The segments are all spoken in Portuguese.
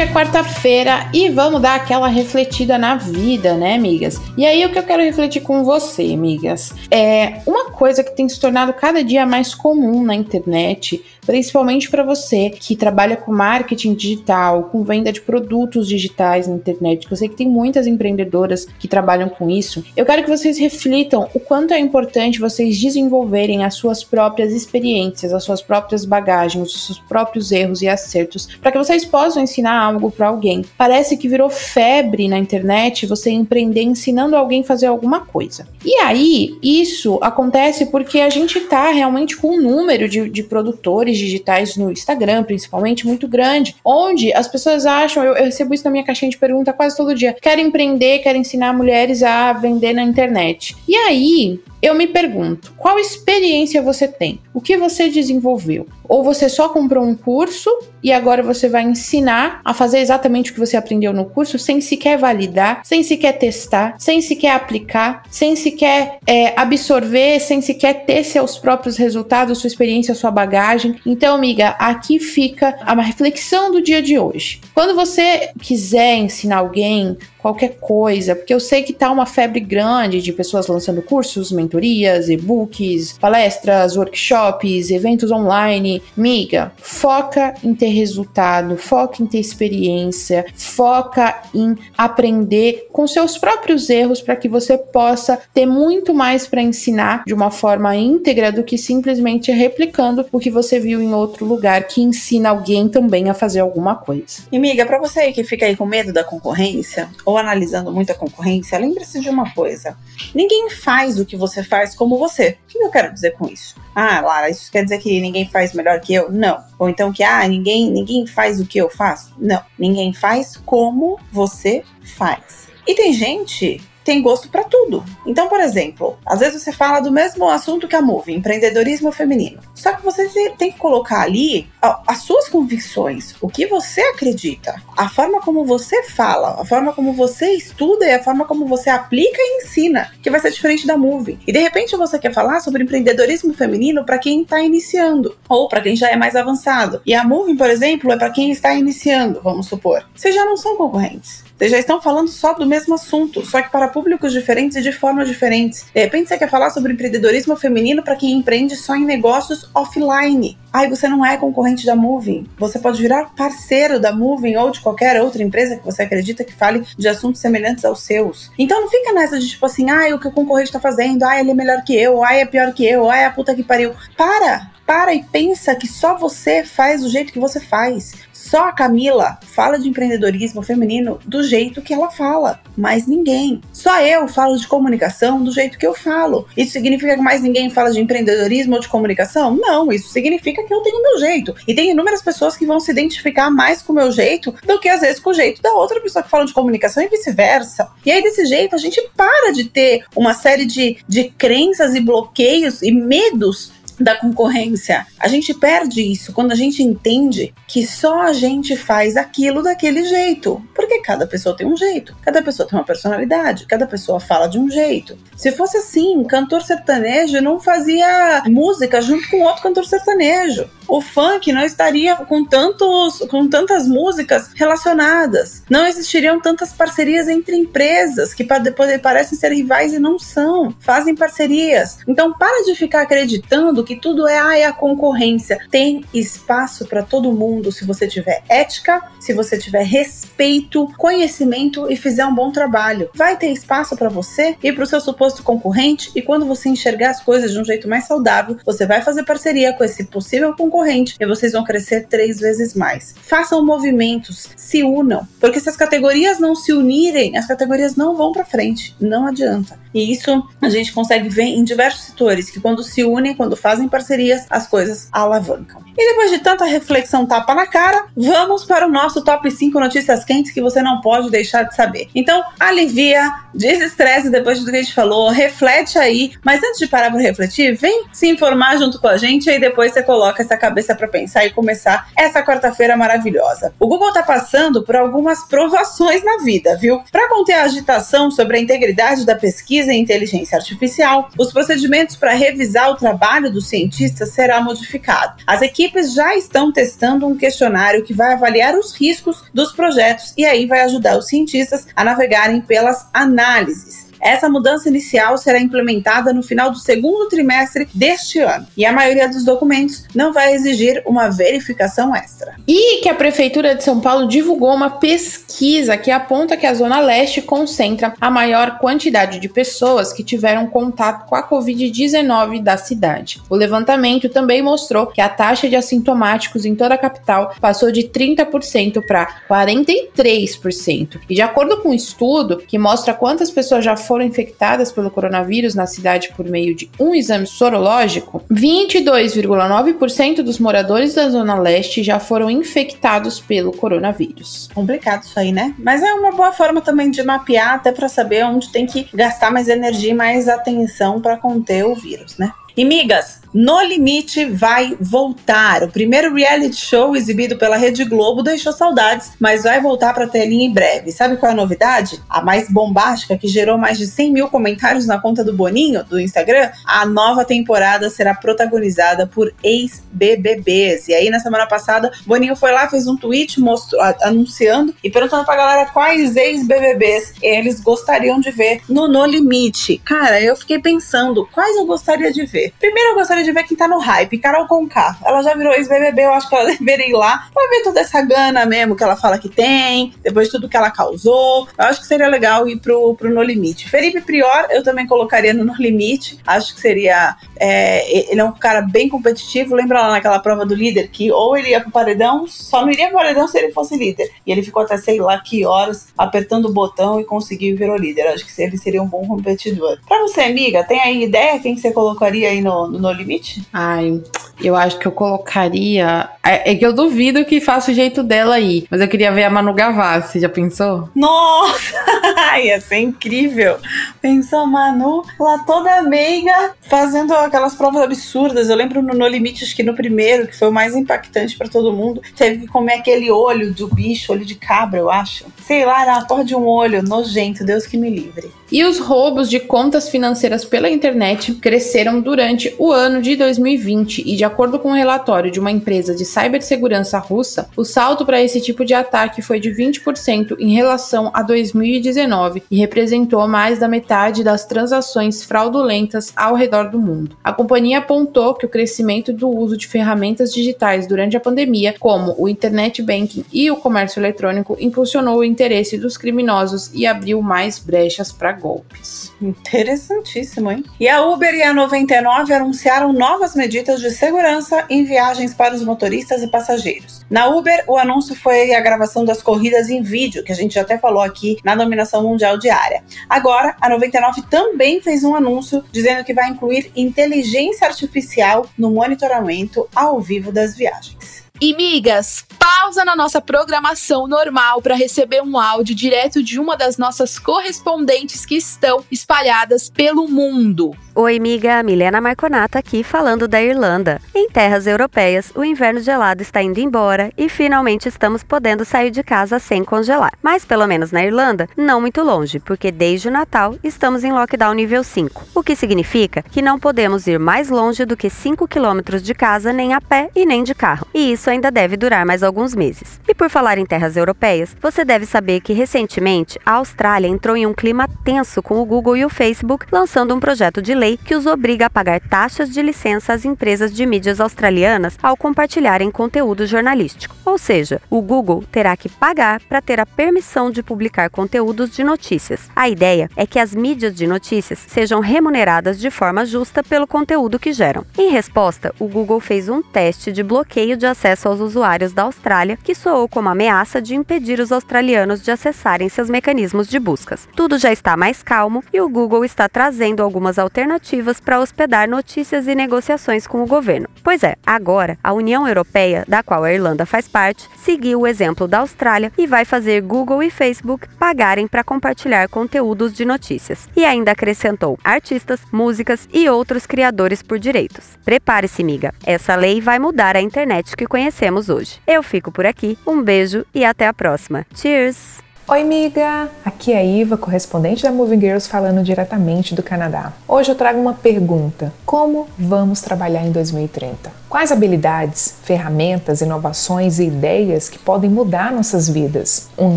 Hoje é quarta-feira e vamos dar aquela refletida na vida, né, amigas? E aí o que eu quero refletir com você, amigas, é uma coisa que tem se tornado cada dia mais comum na internet principalmente para você que trabalha com marketing digital, com venda de produtos digitais na internet, que eu sei que tem muitas empreendedoras que trabalham com isso. Eu quero que vocês reflitam o quanto é importante vocês desenvolverem as suas próprias experiências, as suas próprias bagagens, os seus próprios erros e acertos, para que vocês possam ensinar algo para alguém. Parece que virou febre na internet você empreender ensinando alguém a fazer alguma coisa. E aí, isso acontece porque a gente está realmente com um número de, de produtores digitais no Instagram, principalmente, muito grande, onde as pessoas acham, eu, eu recebo isso na minha caixinha de pergunta quase todo dia, quero empreender, quero ensinar mulheres a vender na internet. E aí, eu me pergunto, qual experiência você tem? O que você desenvolveu? Ou você só comprou um curso e agora você vai ensinar a fazer exatamente o que você aprendeu no curso sem sequer validar, sem sequer testar, sem sequer aplicar, sem sequer é, absorver, sem sequer ter seus próprios resultados, sua experiência, sua bagagem. Então, amiga, aqui fica uma reflexão do dia de hoje. Quando você quiser ensinar alguém, qualquer coisa, porque eu sei que tá uma febre grande de pessoas lançando cursos, mentorias, e-books, palestras, workshops, eventos online. Miga, foca em ter resultado, foca em ter experiência, foca em aprender com seus próprios erros para que você possa ter muito mais para ensinar de uma forma íntegra do que simplesmente replicando o que você viu em outro lugar que ensina alguém também a fazer alguma coisa. E miga, para você que fica aí com medo da concorrência, ou analisando muito a concorrência, lembre-se de uma coisa: ninguém faz o que você faz como você. O que eu quero dizer com isso? Ah, Lara, isso quer dizer que ninguém faz melhor que eu? Não. Ou então que ah, ninguém, ninguém faz o que eu faço? Não. Ninguém faz como você faz. E tem gente tem gosto para tudo. Então, por exemplo, às vezes você fala do mesmo assunto que a Move, empreendedorismo feminino. Só que você tem que colocar ali as suas convicções, o que você acredita, a forma como você fala, a forma como você estuda e a forma como você aplica e ensina, que vai ser diferente da Move. E de repente você quer falar sobre empreendedorismo feminino para quem está iniciando ou para quem já é mais avançado. E a Move, por exemplo, é para quem está iniciando, vamos supor. Vocês já não são concorrentes. Vocês já estão falando só do mesmo assunto, só que para públicos diferentes e de formas diferentes. De repente você quer falar sobre empreendedorismo feminino para quem empreende só em negócios offline. Aí você não é concorrente da Moving. Você pode virar parceiro da Moving ou de qualquer outra empresa que você acredita que fale de assuntos semelhantes aos seus. Então não fica nessa de tipo assim, ah, o que o concorrente está fazendo, ah, ele é melhor que eu, ah, é pior que eu, ah, é a puta que pariu. Para! Para e pensa que só você faz do jeito que você faz. Só a Camila fala de empreendedorismo feminino do jeito que ela fala, mais ninguém. Só eu falo de comunicação do jeito que eu falo. Isso significa que mais ninguém fala de empreendedorismo ou de comunicação? Não, isso significa que eu tenho meu jeito. E tem inúmeras pessoas que vão se identificar mais com o meu jeito do que às vezes com o jeito da outra pessoa que fala de comunicação e vice-versa. E aí, desse jeito, a gente para de ter uma série de, de crenças e bloqueios e medos da concorrência. A gente perde isso quando a gente entende que só a gente faz aquilo daquele jeito. Porque cada pessoa tem um jeito, cada pessoa tem uma personalidade, cada pessoa fala de um jeito. Se fosse assim, cantor sertanejo não fazia música junto com outro cantor sertanejo o funk não estaria com, tantos, com tantas músicas relacionadas. Não existiriam tantas parcerias entre empresas que parecem ser rivais e não são. Fazem parcerias. Então para de ficar acreditando que tudo é, ah, é a concorrência. Tem espaço para todo mundo se você tiver ética, se você tiver respeito, conhecimento e fizer um bom trabalho. Vai ter espaço para você e para o seu suposto concorrente e quando você enxergar as coisas de um jeito mais saudável, você vai fazer parceria com esse possível concorrente e vocês vão crescer três vezes mais. Façam movimentos, se unam, porque se as categorias não se unirem, as categorias não vão para frente, não adianta. E isso a gente consegue ver em diversos setores que quando se unem, quando fazem fazem parcerias, as coisas alavancam. E depois de tanta reflexão tapa na cara, vamos para o nosso top 5 notícias quentes que você não pode deixar de saber. Então, alivia, desestresse depois de tudo que a gente falou, reflete aí, mas antes de parar para refletir, vem se informar junto com a gente e depois você coloca essa cabeça para pensar e começar essa quarta-feira maravilhosa. O Google tá passando por algumas provações na vida, viu? Para conter a agitação sobre a integridade da pesquisa em inteligência artificial, os procedimentos para revisar o trabalho dos cientistas será modificado. As equipes já estão testando um questionário que vai avaliar os riscos dos projetos e aí vai ajudar os cientistas a navegarem pelas análises. Essa mudança inicial será implementada no final do segundo trimestre deste ano e a maioria dos documentos não vai exigir uma verificação extra. E que a Prefeitura de São Paulo divulgou uma pesquisa que aponta que a Zona Leste concentra a maior quantidade de pessoas que tiveram contato com a Covid-19 da cidade. O levantamento também mostrou que a taxa de assintomáticos em toda a capital passou de 30% para 43%. E de acordo com um estudo que mostra quantas pessoas já foram infectadas pelo coronavírus na cidade por meio de um exame sorológico, 22,9% dos moradores da Zona Leste já foram infectados pelo coronavírus. Complicado isso aí, né? Mas é uma boa forma também de mapear, até para saber onde tem que gastar mais energia e mais atenção para conter o vírus, né? E migas, No Limite vai voltar. O primeiro reality show exibido pela Rede Globo deixou saudades, mas vai voltar para a telinha em breve. Sabe qual é a novidade? A mais bombástica, que gerou mais de 100 mil comentários na conta do Boninho, do Instagram. A nova temporada será protagonizada por ex-BBBs. E aí, na semana passada, Boninho foi lá, fez um tweet mostrou, anunciando e perguntando pra galera quais ex-BBBs eles gostariam de ver no No Limite. Cara, eu fiquei pensando, quais eu gostaria de ver? Primeiro eu gostaria de ver quem tá no hype, Carol Conká. Ela já virou ex-BBB, eu acho que ela deveria ir lá pra ver toda essa gana mesmo que ela fala que tem, depois de tudo que ela causou. Eu acho que seria legal ir pro, pro No Limite. Felipe Prior, eu também colocaria no No Limite. Acho que seria. É, ele é um cara bem competitivo. Lembra lá naquela prova do líder que ou ele ia pro paredão, só não iria pro paredão se ele fosse líder. E ele ficou até sei lá que horas apertando o botão e conseguiu virar o líder. Acho que ele seria um bom competidor. Pra você, amiga, tem aí ideia quem você colocaria aí no, no, no Limite? Ai, eu acho que eu colocaria. É, é, que eu duvido que faça o jeito dela aí. Mas eu queria ver a Manu Gavassi, já pensou? Nossa! Ia ser incrível! Pensou Manu lá toda meiga, fazendo aquelas provas absurdas. Eu lembro no No Limite, acho que no primeiro, que foi o mais impactante para todo mundo, teve que comer aquele olho do bicho, olho de cabra, eu acho. Sei lá, era a porra de um olho nojento, Deus que me livre. E os roubos de contas financeiras pela internet cresceram durante o ano de 2020 e, de acordo com um relatório de uma empresa de cibersegurança russa, o salto para esse tipo de ataque foi de 20% em relação a 2019 e representou mais da metade das transações fraudulentas ao redor do mundo. A companhia apontou que o crescimento do uso de ferramentas digitais durante a pandemia, como o internet banking e o comércio eletrônico, impulsionou o interesse dos criminosos e abriu mais brechas para golpes. Interessantíssimo, hein? E a Uber e a 99 anunciaram novas medidas de segurança em viagens para os motoristas e passageiros. Na Uber, o anúncio foi a gravação das corridas em vídeo, que a gente até falou aqui na dominação mundial diária. Agora, a 99 também fez um anúncio dizendo que vai incluir inteligência artificial no monitoramento ao vivo das viagens. E migas, pausa na nossa programação normal para receber um áudio direto de uma das nossas correspondentes que estão espalhadas pelo mundo. Oi, amiga, Milena Marconato aqui falando da Irlanda. Em terras europeias, o inverno gelado está indo embora e finalmente estamos podendo sair de casa sem congelar. Mas pelo menos na Irlanda, não muito longe, porque desde o Natal estamos em lockdown nível 5, o que significa que não podemos ir mais longe do que 5 quilômetros de casa nem a pé e nem de carro. E isso ainda deve durar mais alguns meses. E por falar em terras europeias, você deve saber que recentemente a Austrália entrou em um clima tenso com o Google e o Facebook lançando um projeto de lei que os obriga a pagar taxas de licença às empresas de mídias australianas ao compartilharem conteúdo jornalístico. Ou seja, o Google terá que pagar para ter a permissão de publicar conteúdos de notícias. A ideia é que as mídias de notícias sejam remuneradas de forma justa pelo conteúdo que geram. Em resposta, o Google fez um teste de bloqueio de acesso aos usuários da Austrália, que soou como ameaça de impedir os australianos de acessarem seus mecanismos de buscas. Tudo já está mais calmo e o Google está trazendo algumas alternativas alternativas para hospedar notícias e negociações com o governo. Pois é, agora a União Europeia, da qual a Irlanda faz parte, seguiu o exemplo da Austrália e vai fazer Google e Facebook pagarem para compartilhar conteúdos de notícias. E ainda acrescentou artistas, músicas e outros criadores por direitos. Prepare-se, miga. Essa lei vai mudar a internet que conhecemos hoje. Eu fico por aqui. Um beijo e até a próxima. Cheers! Oi, amiga! Aqui é a Iva, correspondente da Moving Girls, falando diretamente do Canadá. Hoje eu trago uma pergunta: Como vamos trabalhar em 2030? Quais habilidades, ferramentas, inovações e ideias que podem mudar nossas vidas? Um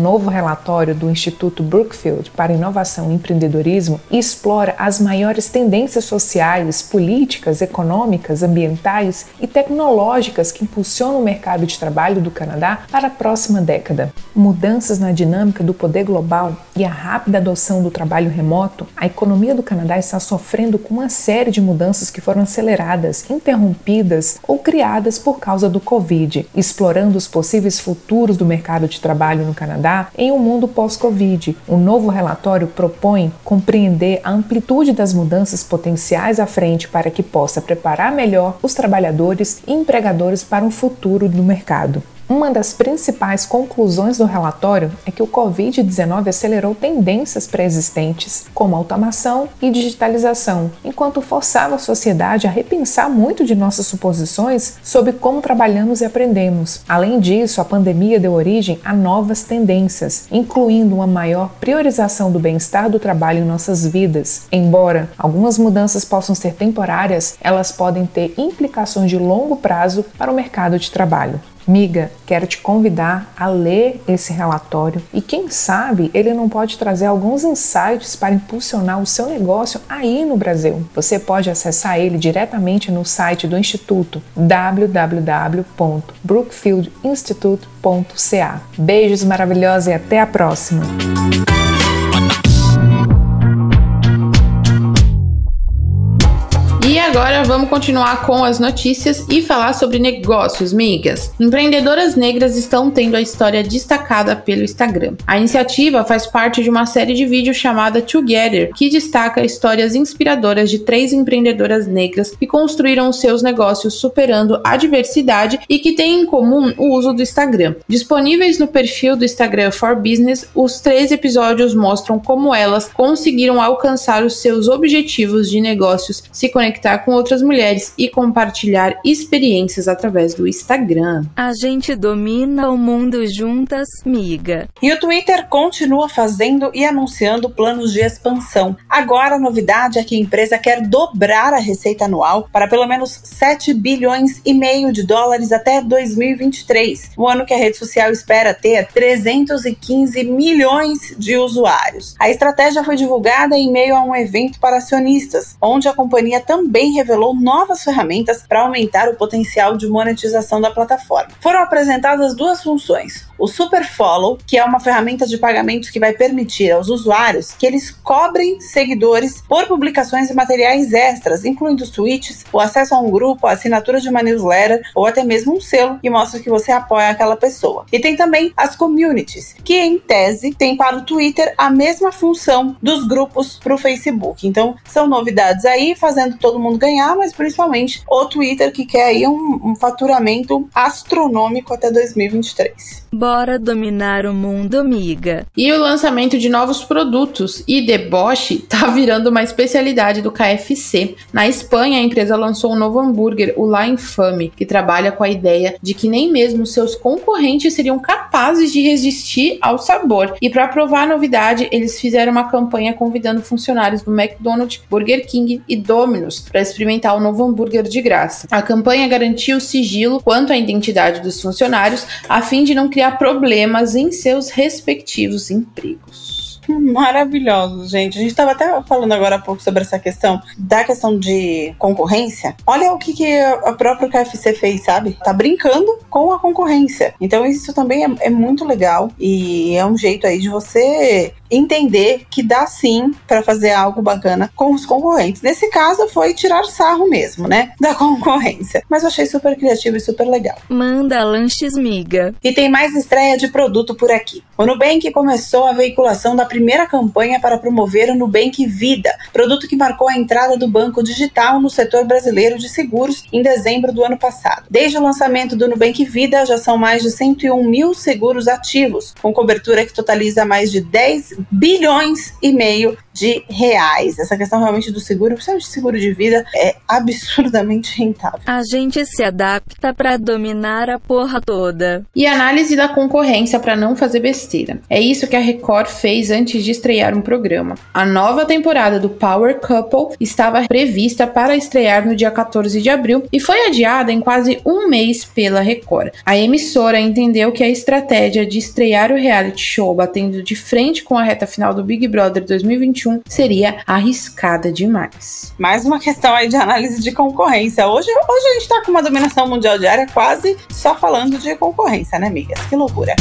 novo relatório do Instituto Brookfield para Inovação e Empreendedorismo explora as maiores tendências sociais, políticas, econômicas, ambientais e tecnológicas que impulsionam o mercado de trabalho do Canadá para a próxima década. Mudanças na dinâmica do poder global e a rápida adoção do trabalho remoto, a economia do Canadá está sofrendo com uma série de mudanças que foram aceleradas, interrompidas ou criadas por causa do Covid, explorando os possíveis futuros do mercado de trabalho no Canadá em um mundo pós-Covid. O novo relatório propõe compreender a amplitude das mudanças potenciais à frente para que possa preparar melhor os trabalhadores e empregadores para um futuro do mercado. Uma das principais conclusões do relatório é que o Covid-19 acelerou tendências pré-existentes, como automação e digitalização, enquanto forçava a sociedade a repensar muito de nossas suposições sobre como trabalhamos e aprendemos. Além disso, a pandemia deu origem a novas tendências, incluindo uma maior priorização do bem-estar do trabalho em nossas vidas. Embora algumas mudanças possam ser temporárias, elas podem ter implicações de longo prazo para o mercado de trabalho. Miga, quero te convidar a ler esse relatório e quem sabe ele não pode trazer alguns insights para impulsionar o seu negócio aí no Brasil. Você pode acessar ele diretamente no site do Instituto www.brookfieldinstitute.ca. Beijos maravilhosos e até a próxima! Agora vamos continuar com as notícias e falar sobre negócios, migas. Empreendedoras negras estão tendo a história destacada pelo Instagram. A iniciativa faz parte de uma série de vídeos chamada Together, que destaca histórias inspiradoras de três empreendedoras negras que construíram seus negócios superando a diversidade e que têm em comum o uso do Instagram. Disponíveis no perfil do Instagram for Business, os três episódios mostram como elas conseguiram alcançar os seus objetivos de negócios se conectar com outras mulheres e compartilhar experiências através do Instagram. A gente domina o mundo juntas, miga. E o Twitter continua fazendo e anunciando planos de expansão. Agora a novidade é que a empresa quer dobrar a receita anual para pelo menos 7 bilhões e meio de dólares até 2023, o ano que a rede social espera ter 315 milhões de usuários. A estratégia foi divulgada em meio a um evento para acionistas, onde a companhia também também revelou novas ferramentas para aumentar o potencial de monetização da plataforma. Foram apresentadas duas funções: o Super Follow, que é uma ferramenta de pagamentos que vai permitir aos usuários que eles cobrem seguidores por publicações e materiais extras, incluindo tweets, o acesso a um grupo, a assinatura de uma newsletter ou até mesmo um selo que mostra que você apoia aquela pessoa. E tem também as communities, que em tese tem para o Twitter a mesma função dos grupos para o Facebook. Então são novidades aí, fazendo todo mundo ganhar, mas principalmente o Twitter que quer aí um, um faturamento astronômico até 2023. Bora dominar o mundo, amiga. E o lançamento de novos produtos e deboche tá virando uma especialidade do KFC. Na Espanha, a empresa lançou um novo hambúrguer, o La Infame, que trabalha com a ideia de que nem mesmo seus concorrentes seriam capazes de resistir ao sabor. E para provar a novidade, eles fizeram uma campanha convidando funcionários do McDonald's, Burger King e Domino's para experimentar o novo hambúrguer de graça. A campanha garantiu sigilo quanto à identidade dos funcionários, a fim de não criar problemas em seus respectivos empregos. Maravilhosos, gente. A gente estava até falando agora há pouco sobre essa questão da questão de concorrência. Olha o que, que a própria KFC fez, sabe? Tá brincando com a concorrência. Então isso também é, é muito legal e é um jeito aí de você entender que dá sim para fazer algo bacana com os concorrentes. Nesse caso foi tirar sarro mesmo, né, da concorrência. Mas eu achei super criativo e super legal. Manda lanches miga. E tem mais estreia de produto por aqui. O Nubank começou a veiculação da primeira campanha para promover o Nubank Vida, produto que marcou a entrada do banco digital no setor brasileiro de seguros em dezembro do ano passado. Desde o lançamento do Nubank Vida, já são mais de 101 mil seguros ativos, com cobertura que totaliza mais de 10 bilhões e meio de reais. Essa questão realmente do seguro, principalmente seguro de vida, é absurdamente rentável. A gente se adapta para dominar a porra toda. E análise da concorrência para não fazer besteira. É isso que a Record fez antes de estrear um programa. A nova temporada do Power Couple estava prevista para estrear no dia 14 de abril e foi adiada em quase um mês pela Record. A emissora entendeu que a estratégia de estrear o reality show batendo de frente com a reta final do Big Brother 2021 seria arriscada demais. Mais uma questão aí de análise de concorrência. Hoje, hoje a gente tá com uma dominação mundial diária quase só falando de concorrência, né, amigas? Que loucura.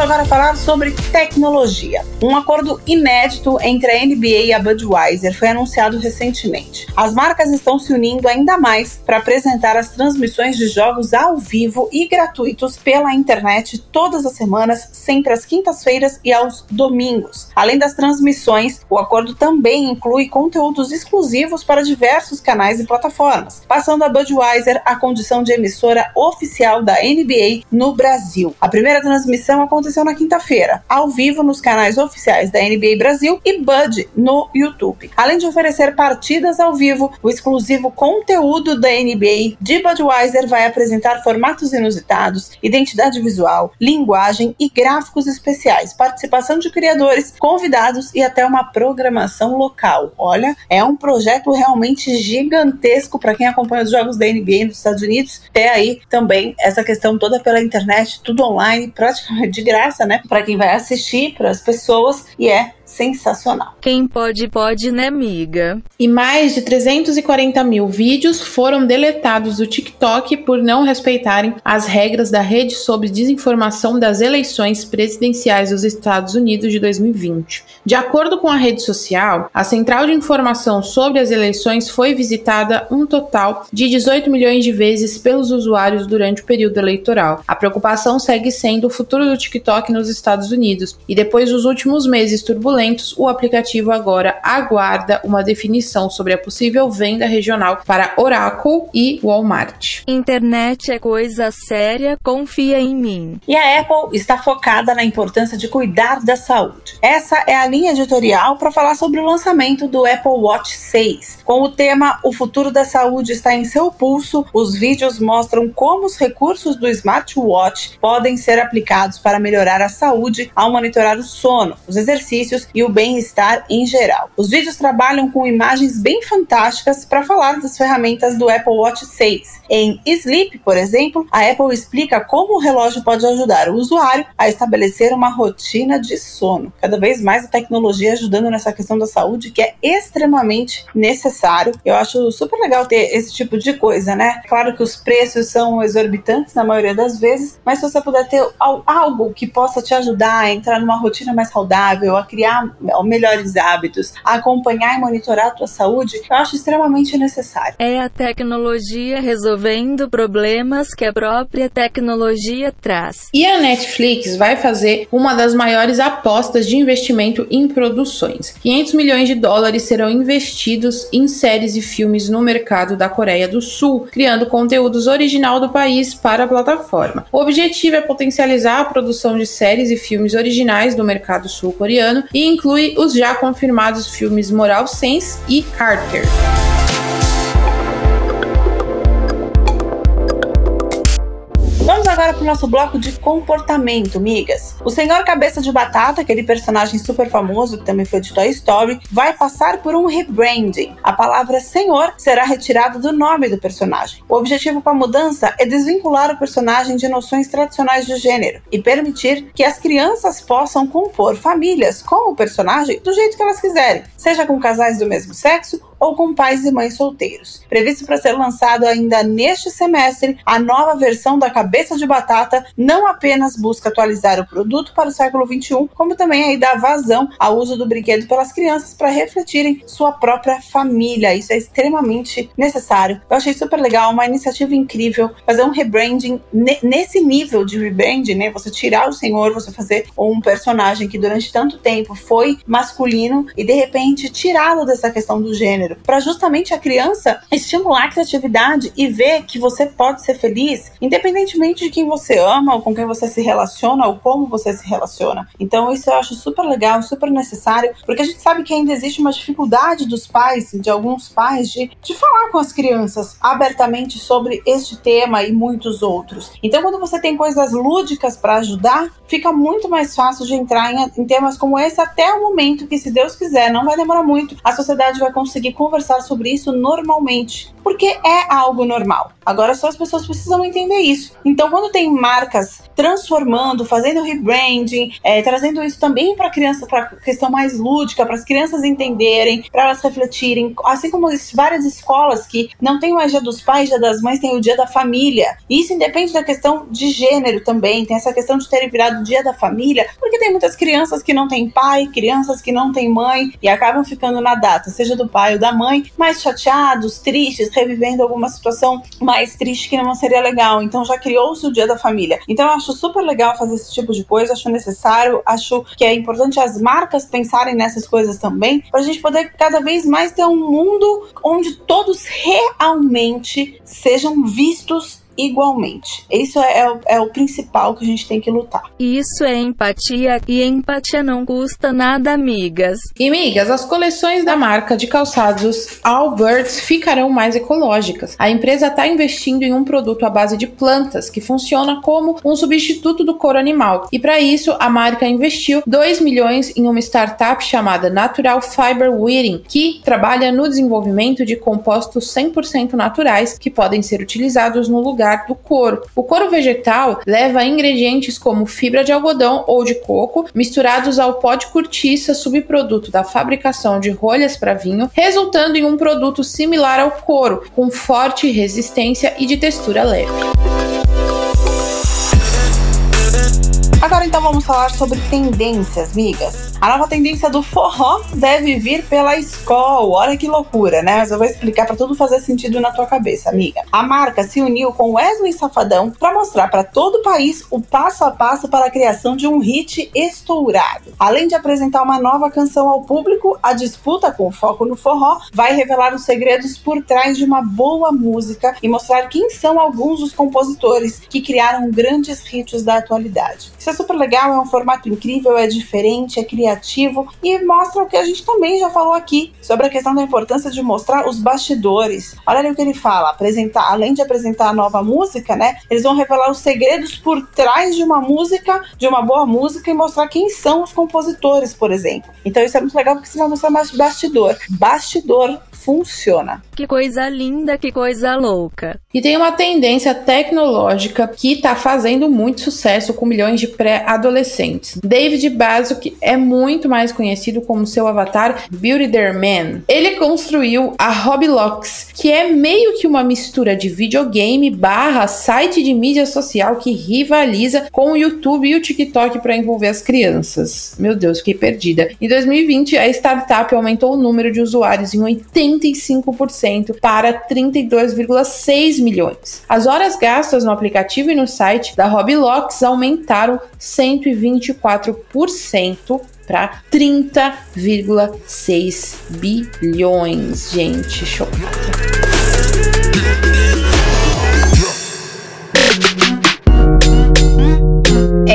Agora falar sobre tecnologia. Um acordo inédito entre a NBA e a Budweiser foi anunciado recentemente. As marcas estão se unindo ainda mais para apresentar as transmissões de jogos ao vivo e gratuitos pela internet todas as semanas, sempre às quintas-feiras e aos domingos. Além das transmissões, o acordo também inclui conteúdos exclusivos para diversos canais e plataformas, passando a Budweiser a condição de emissora oficial da NBA no Brasil. A primeira transmissão aconteceu na quinta-feira, ao vivo nos canais oficiais da NBA Brasil e Bud no YouTube. Além de oferecer partidas ao vivo, o exclusivo conteúdo da NBA de Budweiser vai apresentar formatos inusitados, identidade visual, linguagem e gráficos especiais, participação de criadores, convidados e até uma programação local. Olha, é um projeto realmente gigantesco para quem acompanha os jogos da NBA nos Estados Unidos. Tem aí também essa questão toda pela internet, tudo online, praticamente de graça, né? Para quem vai assistir, para as pessoas, e é sensacional. Quem pode, pode, né, amiga? E mais de 340 mil vídeos foram deletados do TikTok por não respeitarem as regras da rede sobre desinformação das eleições presidenciais dos Estados Unidos de 2020. De acordo com a rede social, a central de informação sobre as eleições foi visitada um total de 18 milhões de vezes pelos usuários durante o período eleitoral. A preocupação segue sendo o futuro do TikTok nos Estados Unidos e depois dos últimos meses turbulentos o aplicativo agora aguarda uma definição sobre a possível venda regional para Oracle e Walmart. Internet é coisa séria, confia em mim. E a Apple está focada na importância de cuidar da saúde. Essa é a linha editorial para falar sobre o lançamento do Apple Watch 6. Com o tema O futuro da saúde está em seu pulso, os vídeos mostram como os recursos do smartwatch podem ser aplicados para melhorar a saúde ao monitorar o sono, os exercícios e o bem-estar em geral. Os vídeos trabalham com imagens bem fantásticas para falar das ferramentas do Apple Watch 6. Em Sleep, por exemplo, a Apple explica como o relógio pode ajudar o usuário a estabelecer uma rotina de sono. Cada vez mais a tecnologia ajudando nessa questão da saúde, que é extremamente necessário. Eu acho super legal ter esse tipo de coisa, né? Claro que os preços são exorbitantes na maioria das vezes, mas se você puder ter algo que possa te ajudar a entrar numa rotina mais saudável, a criar melhores hábitos, acompanhar e monitorar a tua saúde, eu acho extremamente necessário. É a tecnologia resolvendo problemas que a própria tecnologia traz. E a Netflix vai fazer uma das maiores apostas de investimento em produções. 500 milhões de dólares serão investidos em séries e filmes no mercado da Coreia do Sul, criando conteúdos original do país para a plataforma. O objetivo é potencializar a produção de séries e filmes originais do mercado sul-coreano e inclui os já confirmados filmes Moral Sense e Carter. Agora para o nosso bloco de comportamento, migas. O Senhor Cabeça de Batata, aquele personagem super famoso que também foi de Toy Story, vai passar por um rebranding. A palavra Senhor será retirada do nome do personagem. O objetivo com a mudança é desvincular o personagem de noções tradicionais de gênero e permitir que as crianças possam compor famílias com o personagem do jeito que elas quiserem, seja com casais do mesmo sexo ou com pais e mães solteiros. Previsto para ser lançado ainda neste semestre, a nova versão da Cabeça de Batata não apenas busca atualizar o produto para o século XXI, como também aí dá vazão ao uso do brinquedo pelas crianças para refletirem sua própria família. Isso é extremamente necessário. Eu achei super legal, uma iniciativa incrível, fazer um rebranding nesse nível de rebranding, né? Você tirar o senhor, você fazer um personagem que durante tanto tempo foi masculino e de repente tirá-lo dessa questão do gênero para justamente a criança estimular a criatividade e ver que você pode ser feliz, independentemente de quem você ama ou com quem você se relaciona ou como você se relaciona. Então isso eu acho super legal, super necessário, porque a gente sabe que ainda existe uma dificuldade dos pais, de alguns pais, de, de falar com as crianças abertamente sobre este tema e muitos outros. Então quando você tem coisas lúdicas para ajudar, fica muito mais fácil de entrar em, em temas como esse até o momento que, se Deus quiser, não vai demorar muito, a sociedade vai conseguir conversar sobre isso normalmente, porque é algo normal. Agora só as pessoas precisam entender isso. Então, quando tem marcas transformando, fazendo rebranding, é, trazendo isso também para criança, para questão mais lúdica, para as crianças entenderem, para elas refletirem, assim como várias escolas que não tem mais dia dos pais, dia das mães, tem o dia da família. Isso independe da questão de gênero também, tem essa questão de terem virado dia da família, porque tem muitas crianças que não têm pai, crianças que não têm mãe e acabam ficando na data, seja do pai ou da mãe, mais chateados, tristes, revivendo alguma situação mais triste que não seria legal. Então já criou-se o dia da família. Então eu acho super legal fazer esse tipo de coisa, acho necessário, acho que é importante as marcas pensarem nessas coisas também, para a gente poder cada vez mais ter um mundo onde todos realmente sejam vistos igualmente. Isso é, é, é, o principal que a gente tem que lutar. Isso é empatia e empatia não custa nada, amigas. E amigas, as coleções da marca de calçados Allbirds ficarão mais ecológicas. A empresa está investindo em um produto à base de plantas que funciona como um substituto do couro animal. E para isso, a marca investiu 2 milhões em uma startup chamada Natural Fiber Weeding, que trabalha no desenvolvimento de compostos 100% naturais que podem ser utilizados no lugar lugar do couro. O couro vegetal leva ingredientes como fibra de algodão ou de coco, misturados ao pó de cortiça, subproduto da fabricação de rolhas para vinho, resultando em um produto similar ao couro, com forte resistência e de textura leve. Agora então vamos falar sobre tendências, migas. A nova tendência do forró deve vir pela escola. Olha que loucura, né? Mas eu vou explicar para tudo fazer sentido na tua cabeça, amiga. A marca se uniu com Wesley Safadão para mostrar para todo o país o passo a passo para a criação de um hit estourado. Além de apresentar uma nova canção ao público, a disputa com foco no forró vai revelar os segredos por trás de uma boa música e mostrar quem são alguns dos compositores que criaram grandes hits da atualidade. Isso é super legal, é um formato incrível, é diferente, é criativo e mostra o que a gente também já falou aqui sobre a questão da importância de mostrar os bastidores. Olha ali o que ele fala, apresentar, além de apresentar a nova música, né? Eles vão revelar os segredos por trás de uma música, de uma boa música e mostrar quem são os compositores, por exemplo. Então isso é muito legal porque você vai mostrar mais bastidor. Bastidor funciona. Que coisa linda, que coisa louca. E tem uma tendência tecnológica que está fazendo muito sucesso com milhões de pré-adolescentes. David Basuk é muito mais conhecido como seu avatar Beauty Man. Ele construiu a Roblox, que é meio que uma mistura de videogame barra site de mídia social que rivaliza com o YouTube e o TikTok para envolver as crianças. Meu Deus, fiquei perdida. Em 2020, a startup aumentou o número de usuários em 85% para 32,6 milhões. As horas gastas no aplicativo e no site da Roblox aumentaram 124% para 30,6 bilhões. Gente, chocada.